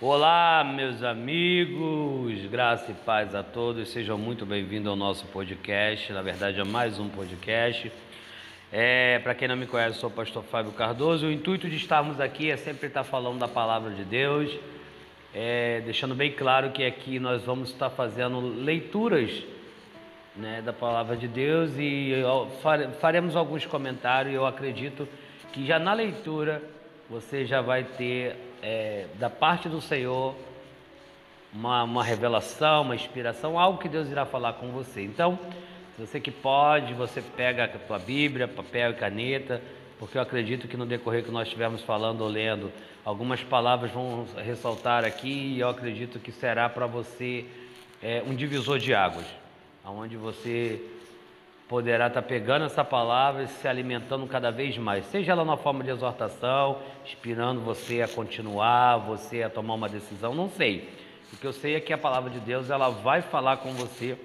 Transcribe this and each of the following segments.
Olá, meus amigos, graça e paz a todos, sejam muito bem-vindos ao nosso podcast, na verdade é mais um podcast. É, Para quem não me conhece, sou o pastor Fábio Cardoso. O intuito de estarmos aqui é sempre estar falando da palavra de Deus, é, deixando bem claro que aqui nós vamos estar fazendo leituras né, da palavra de Deus e faremos alguns comentários. Eu acredito que já na leitura você já vai ter é, da parte do Senhor uma, uma revelação, uma inspiração, algo que Deus irá falar com você. Então, você que pode, você pega a tua Bíblia, papel e caneta, porque eu acredito que no decorrer que nós estivermos falando ou lendo, algumas palavras vão ressaltar aqui e eu acredito que será para você é, um divisor de águas, onde você poderá estar pegando essa palavra e se alimentando cada vez mais, seja ela na forma de exortação, inspirando você a continuar, você a tomar uma decisão, não sei. O que eu sei é que a palavra de Deus ela vai falar com você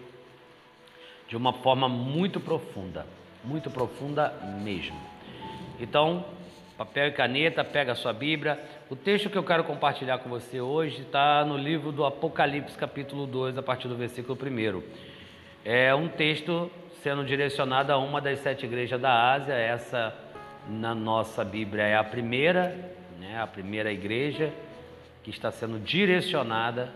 de uma forma muito profunda, muito profunda mesmo. Então, papel e caneta, pega a sua Bíblia. O texto que eu quero compartilhar com você hoje está no livro do Apocalipse, capítulo 2, a partir do versículo 1. É um texto sendo direcionada a uma das sete igrejas da Ásia. Essa, na nossa Bíblia, é a primeira, né, a primeira igreja que está sendo direcionada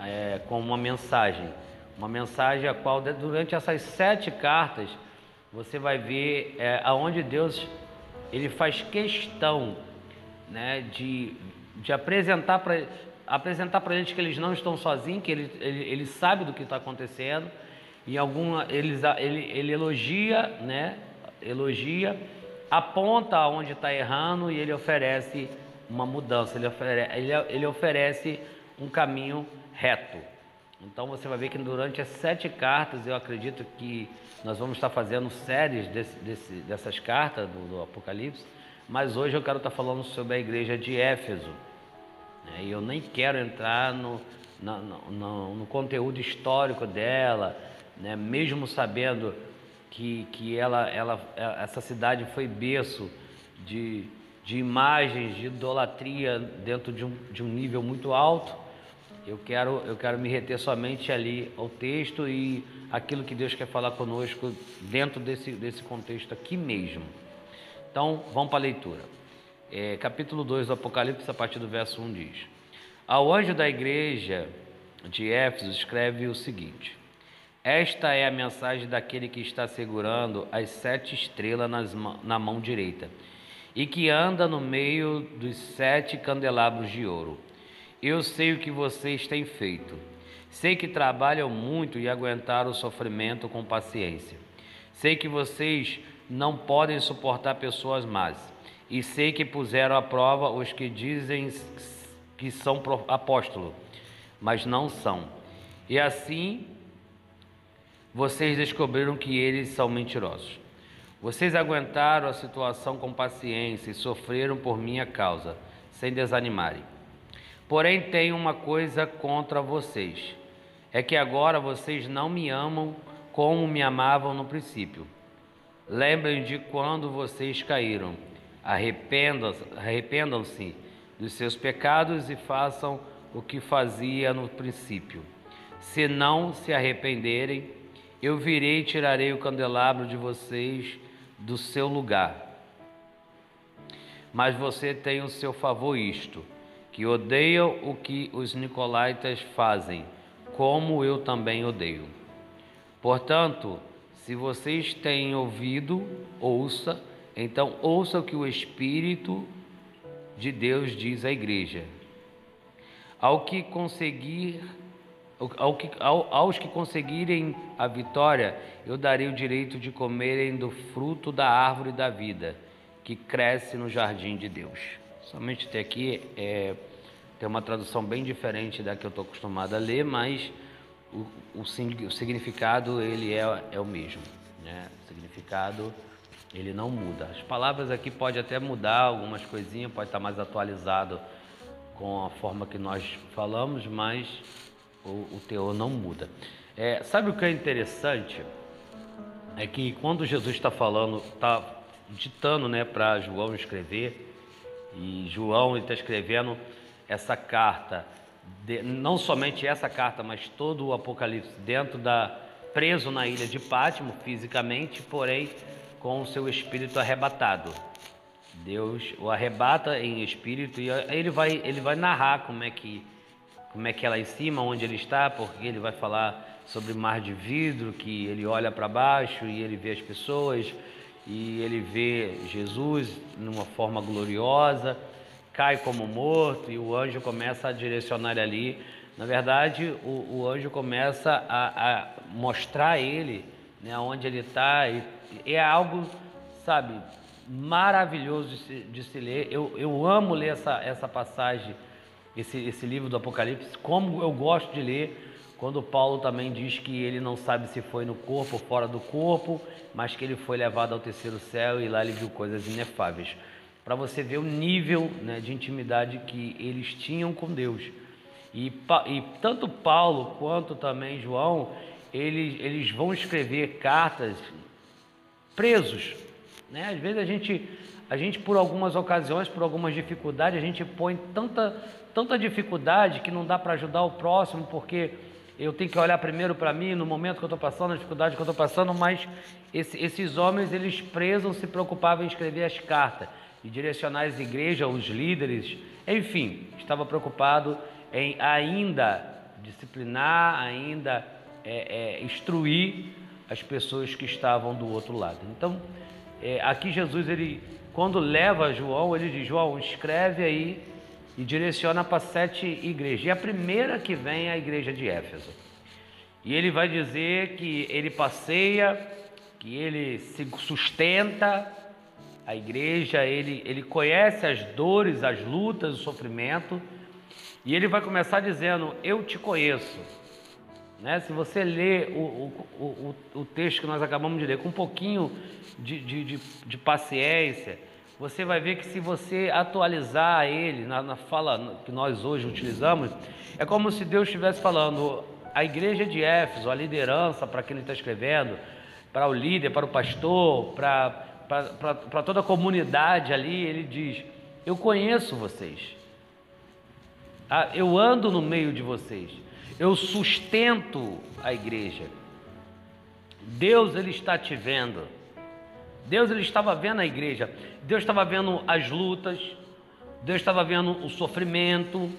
é, com uma mensagem. Uma mensagem a qual, durante essas sete cartas, você vai ver é, aonde Deus ele faz questão né, de, de apresentar para apresentar para eles que eles não estão sozinhos, que ele, ele, ele sabe do que está acontecendo em alguma ele, ele, ele elogia, né? Elogia, aponta onde está errando e ele oferece uma mudança, ele, ofere, ele, ele oferece um caminho reto. Então você vai ver que durante as sete cartas, eu acredito que nós vamos estar fazendo séries desse, desse, dessas cartas do, do, Apocalipse, mas hoje eu quero estar falando sobre a igreja de Éfeso. Né? E eu nem quero entrar no, no, no, no conteúdo histórico dela, né? mesmo sabendo que, que ela, ela, essa cidade foi berço de, de imagens de idolatria dentro de um, de um nível muito alto, eu quero, eu quero me reter somente ali ao texto e aquilo que Deus quer falar conosco dentro desse, desse contexto aqui mesmo. Então, vamos para a leitura. É, capítulo 2 do Apocalipse, a partir do verso 1 diz: Ao anjo da igreja de Éfeso escreve o seguinte: esta é a mensagem daquele que está segurando as sete estrelas nas, na mão direita e que anda no meio dos sete candelabros de ouro. Eu sei o que vocês têm feito. Sei que trabalham muito e aguentaram o sofrimento com paciência. Sei que vocês não podem suportar pessoas más. E sei que puseram à prova os que dizem que são apóstolos, mas não são. E assim vocês descobriram que eles são mentirosos. Vocês aguentaram a situação com paciência e sofreram por minha causa, sem desanimarem. Porém, tenho uma coisa contra vocês: é que agora vocês não me amam como me amavam no princípio. Lembrem de quando vocês caíram. Arrependam-se arrependam dos seus pecados e façam o que fazia no princípio. Se não se arrependerem, eu virei e tirarei o candelabro de vocês do seu lugar. Mas você tem o seu favor isto, que odeiam o que os nicolaítas fazem, como eu também odeio. Portanto, se vocês têm ouvido, ouça, então ouça o que o Espírito de Deus diz à igreja. Ao que conseguir ao que, ao, aos que conseguirem a vitória, eu darei o direito de comerem do fruto da árvore da vida, que cresce no jardim de Deus. Somente até aqui é, tem uma tradução bem diferente da que eu estou acostumado a ler, mas o, o, o significado ele é, é o mesmo. Né? O significado ele não muda. As palavras aqui pode até mudar algumas coisinhas, pode estar mais atualizado com a forma que nós falamos, mas o, o teor não muda. É, sabe o que é interessante? É que quando Jesus está falando, está ditando né, para João escrever, e João está escrevendo essa carta, de, não somente essa carta, mas todo o Apocalipse dentro da preso na ilha de Pátimo fisicamente, porém com o seu espírito arrebatado. Deus o arrebata em espírito e ele vai ele vai narrar como é que como é que é lá em cima, onde ele está, porque ele vai falar sobre mar de vidro, que ele olha para baixo e ele vê as pessoas e ele vê Jesus numa forma gloriosa, cai como morto e o anjo começa a direcionar ali. Na verdade, o, o anjo começa a, a mostrar a ele né, onde ele está e é algo, sabe, maravilhoso de se, de se ler. Eu, eu amo ler essa, essa passagem, esse, esse livro do Apocalipse, como eu gosto de ler quando Paulo também diz que ele não sabe se foi no corpo ou fora do corpo, mas que ele foi levado ao terceiro céu e lá ele viu coisas inefáveis. Para você ver o nível né, de intimidade que eles tinham com Deus. E, e, tanto Paulo quanto também João, eles, eles vão escrever cartas presos. Né? Às vezes a gente, a gente, por algumas ocasiões, por algumas dificuldades, a gente põe tanta, tanta dificuldade que não dá para ajudar o próximo, porque eu tenho que olhar primeiro para mim, no momento que eu estou passando, na dificuldade que eu estou passando, mas esse, esses homens, eles presos, se preocupavam em escrever as cartas e direcionar as igrejas, os líderes, enfim, estava preocupado em ainda disciplinar, ainda é, é, instruir as pessoas que estavam do outro lado. Então, é, aqui Jesus, ele, quando leva João, ele diz: João, escreve aí e direciona para sete igrejas. E a primeira que vem é a igreja de Éfeso. E ele vai dizer que ele passeia, que ele se sustenta a igreja, ele, ele conhece as dores, as lutas, o sofrimento, e ele vai começar dizendo: Eu te conheço. Né? Se você ler o, o, o, o texto que nós acabamos de ler com um pouquinho de, de, de, de paciência, você vai ver que se você atualizar ele na, na, fala que nós hoje utilizamos, é como se Deus estivesse falando, a igreja de Éfeso, a liderança para quem ele está escrevendo, para o líder, para o pastor, para, toda a comunidade ali, ele diz: Eu conheço vocês, ah, eu ando no meio de vocês, eu sustento a igreja. Deus ele está te vendo. Deus ele estava vendo a igreja, Deus estava vendo as lutas, Deus estava vendo o sofrimento,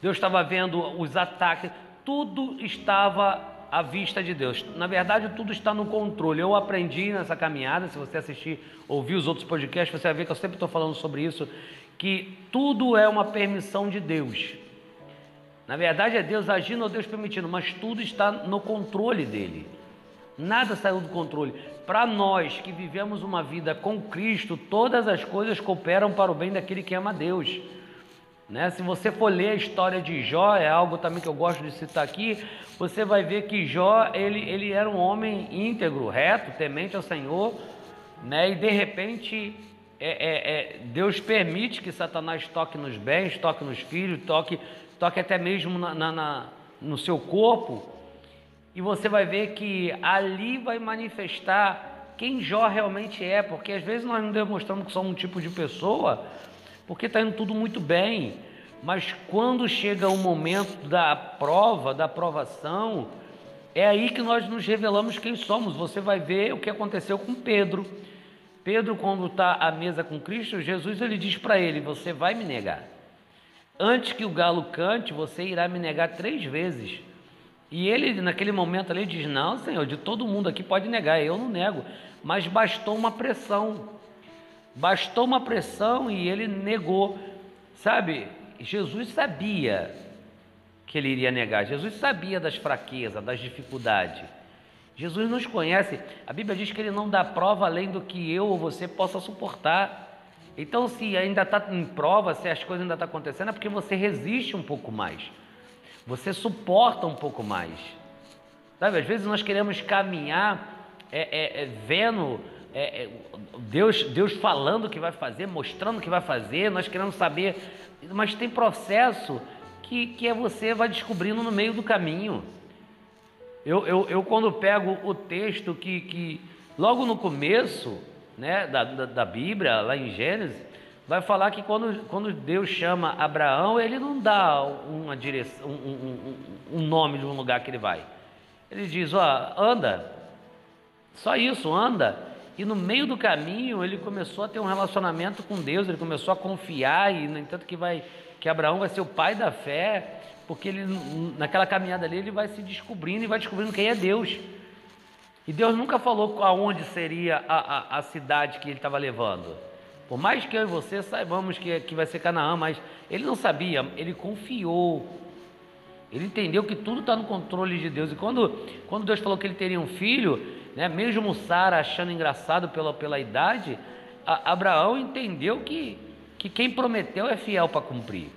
Deus estava vendo os ataques, tudo estava à vista de Deus. Na verdade, tudo está no controle. Eu aprendi nessa caminhada, se você assistir, ouvir os outros podcasts, você vai ver que eu sempre estou falando sobre isso, que tudo é uma permissão de Deus. Na verdade, é Deus agindo ou Deus permitindo, mas tudo está no controle dele. Nada saiu do controle. Para nós que vivemos uma vida com Cristo, todas as coisas cooperam para o bem daquele que ama Deus. Né? Se você for ler a história de Jó, é algo também que eu gosto de citar aqui, você vai ver que Jó ele, ele era um homem íntegro, reto, temente ao Senhor, né? e de repente é, é, é, Deus permite que Satanás toque nos bens, toque nos filhos, toque, toque até mesmo na, na, na no seu corpo, e você vai ver que ali vai manifestar quem Jó realmente é, porque às vezes nós não demonstramos que somos um tipo de pessoa, porque está indo tudo muito bem, mas quando chega o momento da prova, da aprovação, é aí que nós nos revelamos quem somos. Você vai ver o que aconteceu com Pedro. Pedro, quando está à mesa com Cristo, Jesus ele diz para ele: Você vai me negar. Antes que o galo cante, você irá me negar três vezes. E ele, naquele momento ali, diz: Não, Senhor, de todo mundo aqui pode negar, eu não nego. Mas bastou uma pressão. Bastou uma pressão e ele negou. Sabe, Jesus sabia que ele iria negar. Jesus sabia das fraquezas, das dificuldades. Jesus nos conhece. A Bíblia diz que ele não dá prova além do que eu ou você possa suportar. Então, se ainda está em prova, se as coisas ainda estão tá acontecendo, é porque você resiste um pouco mais você suporta um pouco mais. Sabe, às vezes nós queremos caminhar é, é, é, vendo é, é, Deus, Deus falando o que vai fazer, mostrando o que vai fazer, nós queremos saber, mas tem processo que, que é você vai descobrindo no meio do caminho. Eu, eu, eu quando pego o texto que, que logo no começo né, da, da, da Bíblia, lá em Gênesis, vai falar que quando, quando Deus chama Abraão, ele não dá uma direção, um, um, um nome de um lugar que ele vai. Ele diz: Ó, anda, só isso, anda. E no meio do caminho ele começou a ter um relacionamento com Deus, ele começou a confiar, e no entanto que vai que Abraão vai ser o pai da fé, porque ele naquela caminhada ali ele vai se descobrindo e vai descobrindo quem é Deus. E Deus nunca falou aonde seria a, a, a cidade que ele estava levando. Por mais que eu e você saibamos que, que vai ser Canaã, mas ele não sabia, ele confiou. Ele entendeu que tudo está no controle de Deus. E quando, quando Deus falou que ele teria um filho, né, mesmo Sara achando engraçado pela, pela idade, a, Abraão entendeu que, que quem prometeu é fiel para cumprir.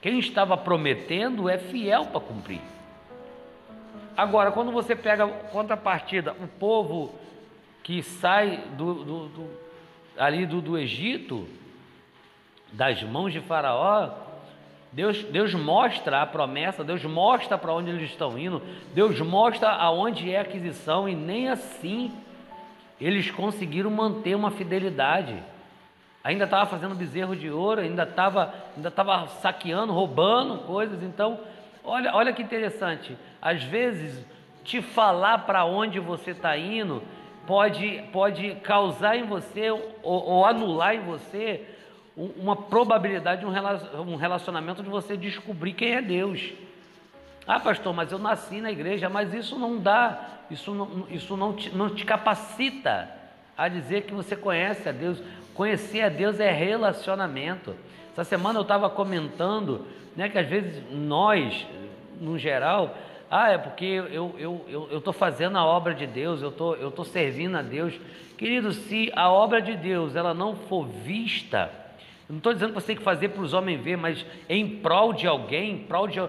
Quem estava prometendo é fiel para cumprir. Agora, quando você pega contrapartida, o povo que sai do, do, do ali do, do Egito, das mãos de Faraó, Deus, Deus mostra a promessa, Deus mostra para onde eles estão indo, Deus mostra aonde é a aquisição, e nem assim eles conseguiram manter uma fidelidade. Ainda estava fazendo bezerro de ouro, ainda estava ainda tava saqueando, roubando coisas. Então, olha, olha que interessante. Às vezes, te falar para onde você está indo pode, pode causar em você ou, ou anular em você uma probabilidade de um relacionamento de você descobrir quem é Deus. Ah, pastor, mas eu nasci na igreja, mas isso não dá, isso não, isso não, te, não te capacita a dizer que você conhece a Deus. Conhecer a Deus é relacionamento. Essa semana eu estava comentando né, que às vezes nós, no geral, ah, é porque eu estou eu, eu, eu fazendo a obra de Deus, eu tô, estou tô servindo a Deus. Querido, se a obra de Deus ela não for vista, não estou dizendo que você tem que fazer para os homens ver, mas em prol de alguém, em prol de,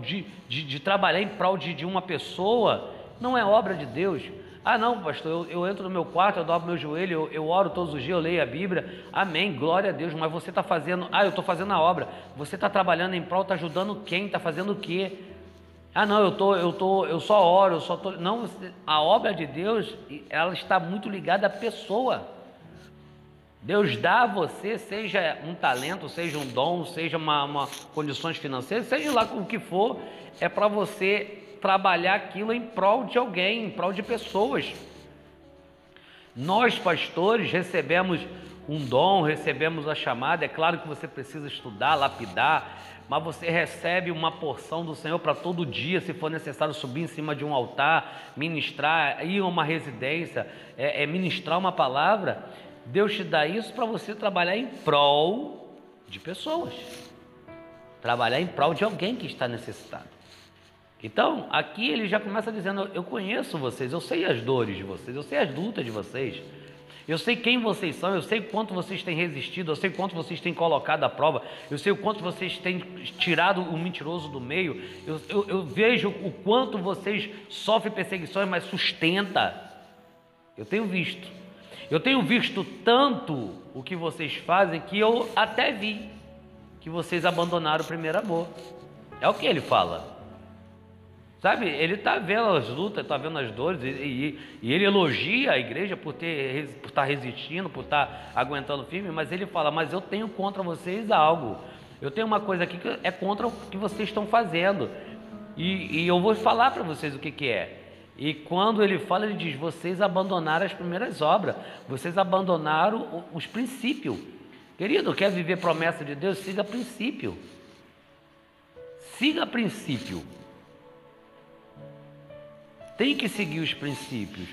de, de, de trabalhar em prol de, de uma pessoa, não é obra de Deus. Ah, não, pastor, eu, eu entro no meu quarto, eu dobro meu joelho, eu, eu, oro todos os dias, eu leio a Bíblia. Amém, glória a Deus. Mas você está fazendo, ah, eu estou fazendo a obra. Você está trabalhando em prol, está ajudando quem? Está fazendo o quê? Ah, não, eu tô, eu tô, eu só oro, eu só tô. Não, a obra de Deus, ela está muito ligada à pessoa. Deus dá a você, seja um talento, seja um dom, seja uma, uma condições financeiras, seja lá o que for, é para você trabalhar aquilo em prol de alguém, em prol de pessoas. Nós, pastores, recebemos um dom, recebemos a chamada. É claro que você precisa estudar, lapidar, mas você recebe uma porção do Senhor para todo dia, se for necessário subir em cima de um altar, ministrar, ir a uma residência, é, é ministrar uma palavra. Deus te dá isso para você trabalhar em prol de pessoas, trabalhar em prol de alguém que está necessitado. Então, aqui ele já começa dizendo: Eu conheço vocês, eu sei as dores de vocês, eu sei as lutas de vocês, eu sei quem vocês são, eu sei quanto vocês têm resistido, eu sei quanto vocês têm colocado à prova, eu sei o quanto vocês têm tirado o mentiroso do meio, eu, eu, eu vejo o quanto vocês sofrem perseguições, mas sustenta. Eu tenho visto. Eu tenho visto tanto o que vocês fazem que eu até vi que vocês abandonaram o primeiro amor. É o que ele fala. Sabe, ele está vendo as lutas, está vendo as dores, e, e, e, ele elogia a igreja por, ter, por estar tá resistindo, por estar tá aguentando firme, mas ele fala: Mas eu tenho contra vocês algo. Eu tenho uma coisa aqui que é contra o que vocês estão fazendo. E, e eu vou falar para vocês o que, que é. E quando ele fala, ele diz: vocês abandonaram as primeiras obras, vocês abandonaram os princípios. Querido, quer viver promessa de Deus? Siga princípio. Siga princípio. Tem que seguir os princípios.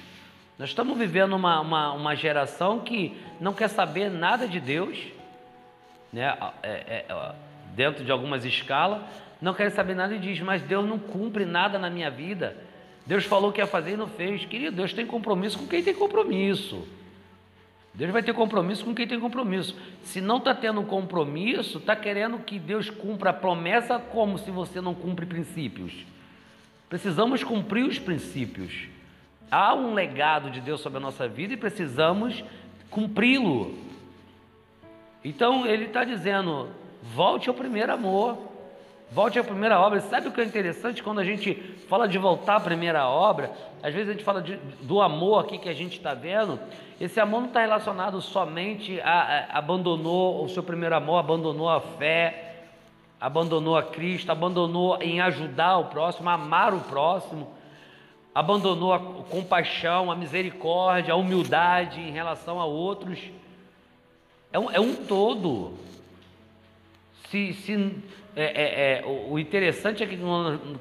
Nós estamos vivendo uma, uma, uma geração que não quer saber nada de Deus, né? É, é, dentro de algumas escalas, não quer saber nada e diz: Mas Deus não cumpre nada na minha vida. Deus falou que ia fazer e não fez. Querido, Deus tem compromisso com quem tem compromisso. Deus vai ter compromisso com quem tem compromisso. Se não está tendo compromisso, está querendo que Deus cumpra a promessa como se você não cumpre princípios. Precisamos cumprir os princípios. Há um legado de Deus sobre a nossa vida e precisamos cumpri-lo. Então ele está dizendo: volte ao primeiro amor, Volte à primeira obra. Sabe o que é interessante quando a gente fala de voltar à primeira obra? Às vezes a gente fala de, do amor aqui que a gente está vendo. Esse amor não está relacionado somente a, a abandonou o seu primeiro amor, abandonou a fé, abandonou a Cristo, abandonou em ajudar o próximo, amar o próximo, abandonou a compaixão, a misericórdia, a humildade em relação a outros. É um, é um todo. Se, se é, é, é, o interessante é que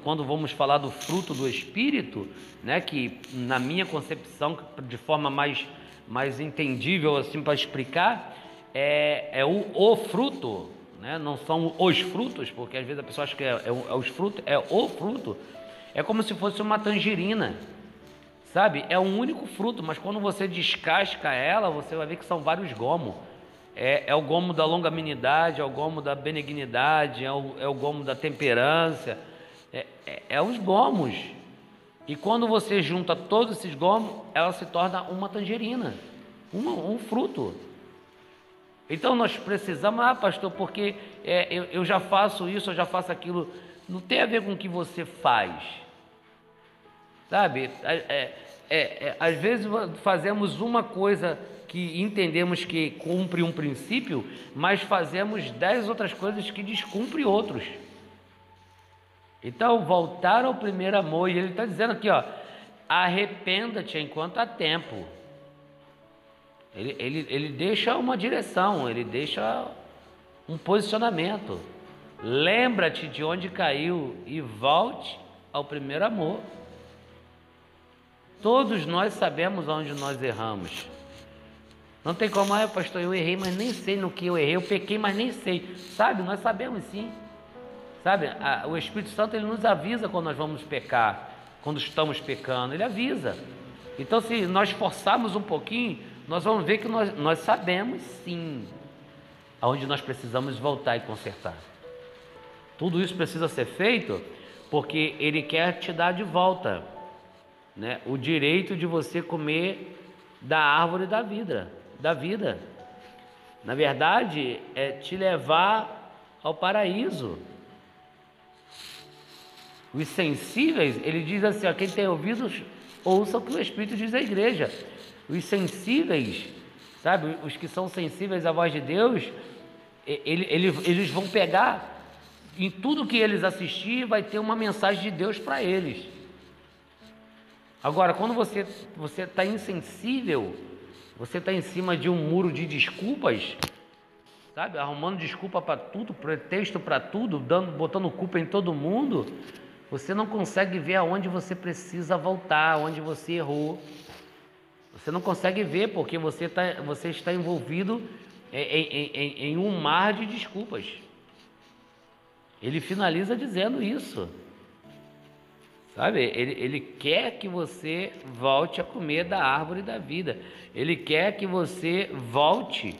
quando vamos falar do fruto do Espírito, né, que na minha concepção, de forma mais, mais entendível assim para explicar, é, é o, o fruto, né, não são os frutos, porque às vezes a pessoa acha que é, é, é os frutos, é o fruto, é como se fosse uma tangerina, sabe? É um único fruto, mas quando você descasca ela, você vai ver que são vários gomos é, é o gomo da longanimidade, é o gomo da benignidade, é o, é o gomo da temperança, é, é, é os gomos. E quando você junta todos esses gomos, ela se torna uma tangerina, um, um fruto. Então nós precisamos, ah, pastor, porque é, eu, eu já faço isso, eu já faço aquilo. Não tem a ver com o que você faz. Sabe? É, é, é, é às vezes fazemos uma coisa que entendemos que cumpre um princípio, mas fazemos dez outras coisas que descumpre outros. Então, voltar ao primeiro amor, e ele está dizendo aqui, ó, arrependa-te enquanto há tempo. Ele, ele, ele deixa uma direção, ele deixa um posicionamento. Lembra-te de onde caiu e volte ao primeiro amor. Todos nós sabemos onde nós erramos. Não tem como, ah, pastor, eu errei, mas nem sei no que eu errei, eu pequei, mas nem sei. Sabe, nós sabemos sim. Sabe, a, o Espírito Santo ele nos avisa quando nós vamos pecar, quando estamos pecando, ele avisa. Então, se nós forçarmos um pouquinho, nós vamos ver que nós, nós sabemos sim aonde nós precisamos voltar e consertar. Tudo isso precisa ser feito porque ele quer te dar de volta né, o direito de você comer da árvore da vida da vida. Na verdade, é te levar ao paraíso. Os sensíveis, ele diz assim: ó, quem tem ouvidos, ouça o que o Espírito diz à igreja. Os sensíveis, sabe, os que são sensíveis à voz de Deus, ele, ele, eles vão pegar em tudo que eles assistirem, vai ter uma mensagem de Deus para eles. Agora, quando você está insensível, você está em cima de um muro de desculpas, sabe? Arrumando desculpa para tudo, pretexto para tudo, dando, botando culpa em todo mundo. Você não consegue ver aonde você precisa voltar, onde você errou. Você não consegue ver porque você, tá, você está envolvido em, em, em, um mar de desculpas. Ele finaliza dizendo isso. Sabe? Ele, ele quer que você volte a comer da árvore da vida. Ele quer que você volte.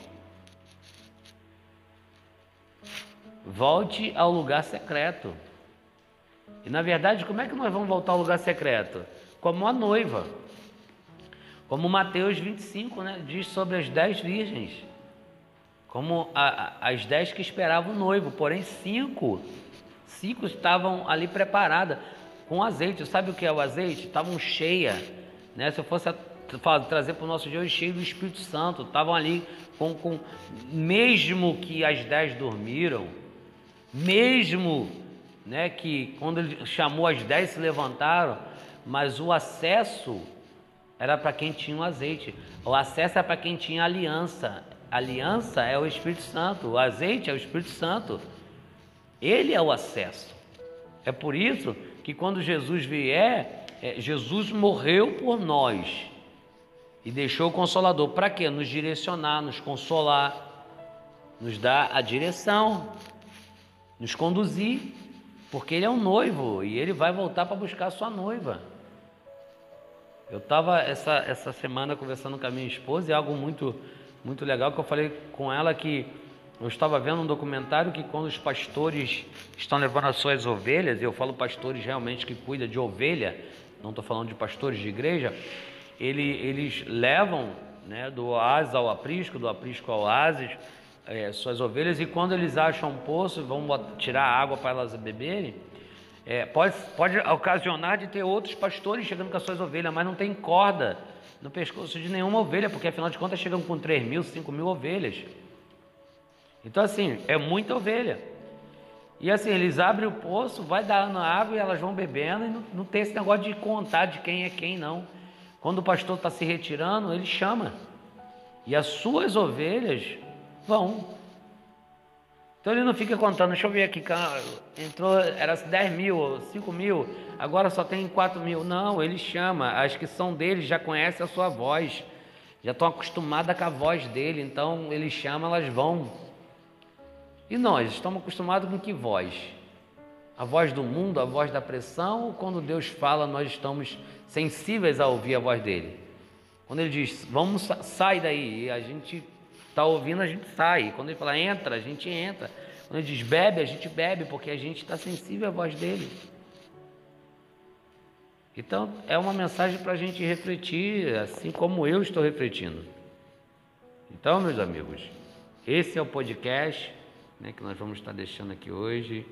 Volte ao lugar secreto. E na verdade, como é que nós vamos voltar ao lugar secreto? Como a noiva. Como Mateus 25 né, diz sobre as dez virgens. Como a, a, as dez que esperavam o noivo, porém cinco, cinco estavam ali preparadas com azeite. Sabe o que é o azeite? Estavam cheia, né? Se eu fosse a, trazer para o nosso dia hoje cheio do Espírito Santo, estavam ali com, com mesmo que as dez dormiram, mesmo né, que quando ele chamou as dez se levantaram, mas o acesso era para quem tinha o azeite, o acesso é para quem tinha aliança. aliança é o Espírito Santo, o azeite é o Espírito Santo. Ele é o acesso. É por isso que quando Jesus vier, é, Jesus morreu por nós e deixou o Consolador. Para quê? Nos direcionar, nos consolar, nos dar a direção, nos conduzir, porque Ele é um noivo e Ele vai voltar para buscar a sua noiva. Eu estava essa, essa semana conversando com a minha esposa e algo muito, muito legal que eu falei com ela que eu estava vendo um documentário que quando os pastores estão levando as suas ovelhas, e eu falo pastores realmente que cuida de ovelha, não estou falando de pastores de igreja, ele, eles levam né, do oásis ao aprisco, do aprisco ao oásis, é, suas ovelhas e quando eles acham um poço, vão tirar água para elas beberem, é, pode, pode ocasionar de ter outros pastores chegando com as suas ovelhas, mas não tem corda no pescoço de nenhuma ovelha, porque afinal de contas chegam com 3 mil, 5 mil ovelhas. Então, assim, é muita ovelha. E assim, eles abrem o poço, vai dando água e elas vão bebendo, e não, não tem esse negócio de contar de quem é quem, não. Quando o pastor está se retirando, ele chama. E as suas ovelhas vão. Então ele não fica contando, deixa eu ver aqui, entrou, era 10 mil, 5 mil, agora só tem 4 mil. Não, ele chama, as que são dele já conhecem a sua voz, já estão acostumadas com a voz dele, então ele chama, elas vão. E nós estamos acostumados com que voz? A voz do mundo, a voz da pressão, ou quando Deus fala, nós estamos sensíveis a ouvir a voz dele? Quando ele diz, vamos, sai daí, e a gente Está ouvindo, a gente sai. Quando ele fala entra, a gente entra. Quando ele diz bebe, a gente bebe, porque a gente está sensível à voz dele. Então, é uma mensagem para a gente refletir, assim como eu estou refletindo. Então, meus amigos, esse é o podcast né, que nós vamos estar deixando aqui hoje.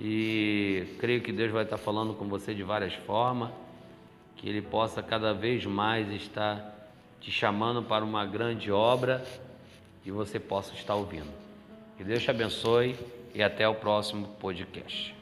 E creio que Deus vai estar falando com você de várias formas, que Ele possa cada vez mais estar te chamando para uma grande obra e você possa estar ouvindo. Que Deus te abençoe e até o próximo podcast.